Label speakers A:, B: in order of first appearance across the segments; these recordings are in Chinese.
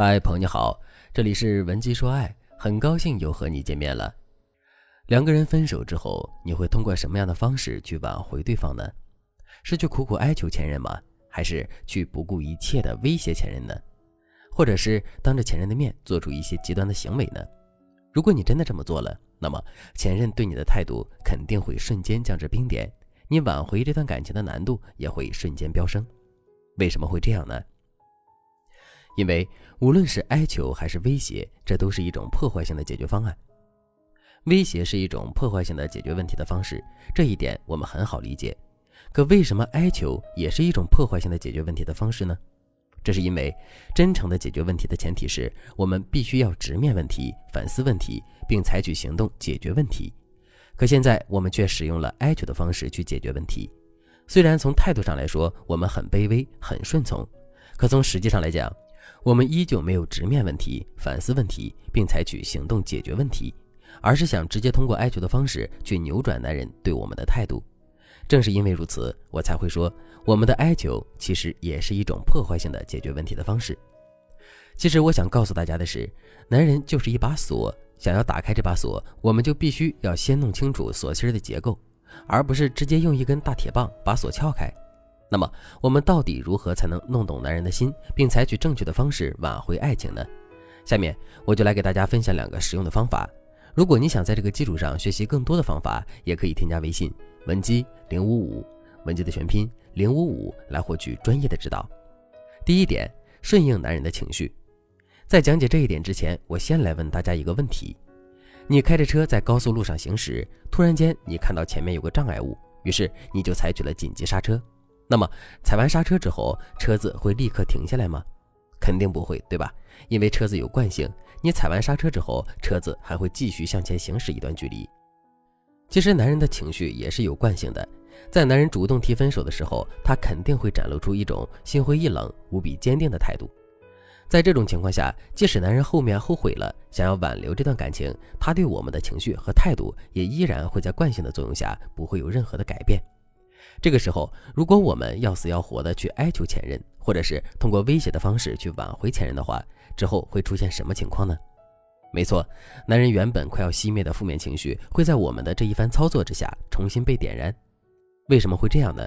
A: 嗨，朋友你好，这里是文姬说爱，很高兴又和你见面了。两个人分手之后，你会通过什么样的方式去挽回对方呢？是去苦苦哀求前任吗？还是去不顾一切的威胁前任呢？或者是当着前任的面做出一些极端的行为呢？如果你真的这么做了，那么前任对你的态度肯定会瞬间降至冰点，你挽回这段感情的难度也会瞬间飙升。为什么会这样呢？因为无论是哀求还是威胁，这都是一种破坏性的解决方案。威胁是一种破坏性的解决问题的方式，这一点我们很好理解。可为什么哀求也是一种破坏性的解决问题的方式呢？这是因为真诚的解决问题的前提是我们必须要直面问题、反思问题，并采取行动解决问题。可现在我们却使用了哀求的方式去解决问题。虽然从态度上来说我们很卑微、很顺从，可从实际上来讲，我们依旧没有直面问题、反思问题，并采取行动解决问题，而是想直接通过哀求的方式去扭转男人对我们的态度。正是因为如此，我才会说，我们的哀求其实也是一种破坏性的解决问题的方式。其实我想告诉大家的是，男人就是一把锁，想要打开这把锁，我们就必须要先弄清楚锁芯的结构，而不是直接用一根大铁棒把锁撬开。那么，我们到底如何才能弄懂男人的心，并采取正确的方式挽回爱情呢？下面我就来给大家分享两个实用的方法。如果你想在这个基础上学习更多的方法，也可以添加微信文姬零五五，文姬的全拼零五五，来获取专业的指导。第一点，顺应男人的情绪。在讲解这一点之前，我先来问大家一个问题：你开着车在高速路上行驶，突然间你看到前面有个障碍物，于是你就采取了紧急刹车。那么踩完刹车之后，车子会立刻停下来吗？肯定不会，对吧？因为车子有惯性，你踩完刹车之后，车子还会继续向前行驶一段距离。其实男人的情绪也是有惯性的，在男人主动提分手的时候，他肯定会展露出一种心灰意冷、无比坚定的态度。在这种情况下，即使男人后面后悔了，想要挽留这段感情，他对我们的情绪和态度也依然会在惯性的作用下，不会有任何的改变。这个时候，如果我们要死要活的去哀求前任，或者是通过威胁的方式去挽回前任的话，之后会出现什么情况呢？没错，男人原本快要熄灭的负面情绪，会在我们的这一番操作之下重新被点燃。为什么会这样呢？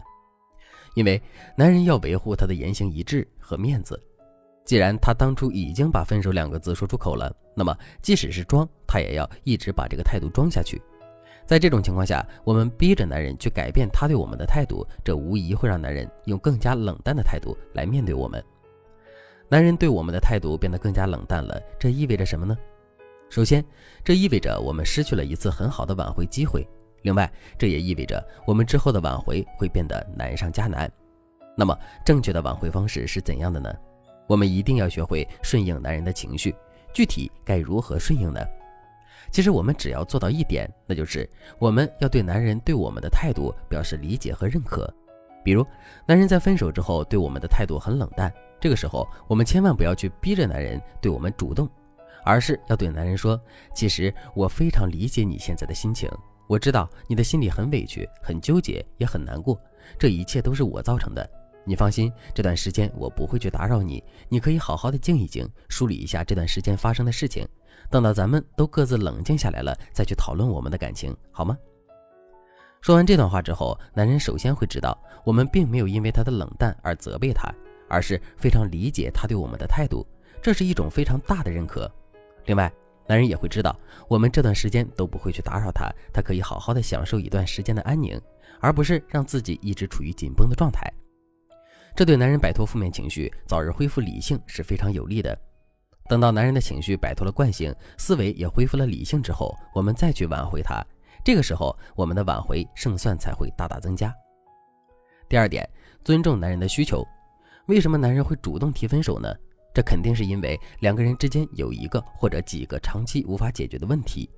A: 因为男人要维护他的言行一致和面子。既然他当初已经把分手两个字说出口了，那么即使是装，他也要一直把这个态度装下去。在这种情况下，我们逼着男人去改变他对我们的态度，这无疑会让男人用更加冷淡的态度来面对我们。男人对我们的态度变得更加冷淡了，这意味着什么呢？首先，这意味着我们失去了一次很好的挽回机会。另外，这也意味着我们之后的挽回会变得难上加难。那么，正确的挽回方式是怎样的呢？我们一定要学会顺应男人的情绪。具体该如何顺应呢？其实我们只要做到一点，那就是我们要对男人对我们的态度表示理解和认可。比如，男人在分手之后对我们的态度很冷淡，这个时候我们千万不要去逼着男人对我们主动，而是要对男人说：“其实我非常理解你现在的心情，我知道你的心里很委屈、很纠结，也很难过，这一切都是我造成的。你放心，这段时间我不会去打扰你，你可以好好的静一静，梳理一下这段时间发生的事情。”等到咱们都各自冷静下来了，再去讨论我们的感情，好吗？说完这段话之后，男人首先会知道，我们并没有因为他的冷淡而责备他，而是非常理解他对我们的态度，这是一种非常大的认可。另外，男人也会知道，我们这段时间都不会去打扰他，他可以好好的享受一段时间的安宁，而不是让自己一直处于紧绷的状态。这对男人摆脱负面情绪，早日恢复理性是非常有利的。等到男人的情绪摆脱了惯性，思维也恢复了理性之后，我们再去挽回他，这个时候我们的挽回胜算才会大大增加。第二点，尊重男人的需求。为什么男人会主动提分手呢？这肯定是因为两个人之间有一个或者几个长期无法解决的问题，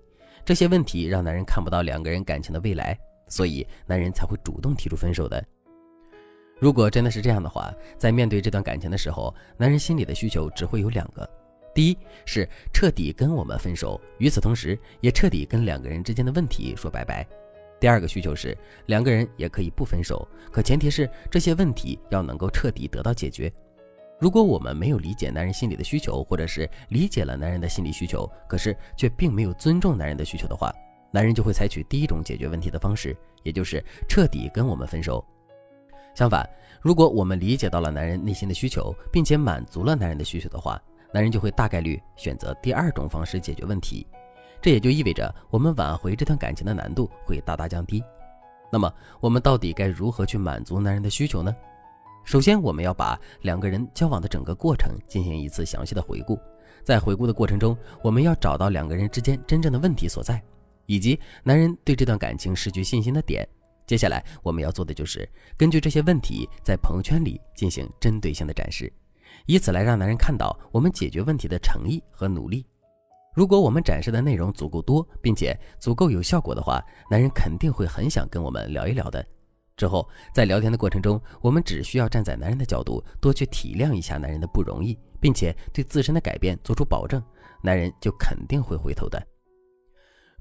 A: 这些问题让男人看不到两个人感情的未来，所以男人才会主动提出分手的。如果真的是这样的话，在面对这段感情的时候，男人心里的需求只会有两个。第一是彻底跟我们分手，与此同时也彻底跟两个人之间的问题说拜拜。第二个需求是两个人也可以不分手，可前提是这些问题要能够彻底得到解决。如果我们没有理解男人心里的需求，或者是理解了男人的心理需求，可是却并没有尊重男人的需求的话，男人就会采取第一种解决问题的方式，也就是彻底跟我们分手。相反，如果我们理解到了男人内心的需求，并且满足了男人的需求的话，男人就会大概率选择第二种方式解决问题。这也就意味着我们挽回这段感情的难度会大大降低。那么，我们到底该如何去满足男人的需求呢？首先，我们要把两个人交往的整个过程进行一次详细的回顾。在回顾的过程中，我们要找到两个人之间真正的问题所在，以及男人对这段感情失去信心的点。接下来，我们要做的就是根据这些问题，在朋友圈里进行针对性的展示，以此来让男人看到我们解决问题的诚意和努力。如果我们展示的内容足够多，并且足够有效果的话，男人肯定会很想跟我们聊一聊的。之后，在聊天的过程中，我们只需要站在男人的角度，多去体谅一下男人的不容易，并且对自身的改变做出保证，男人就肯定会回头的。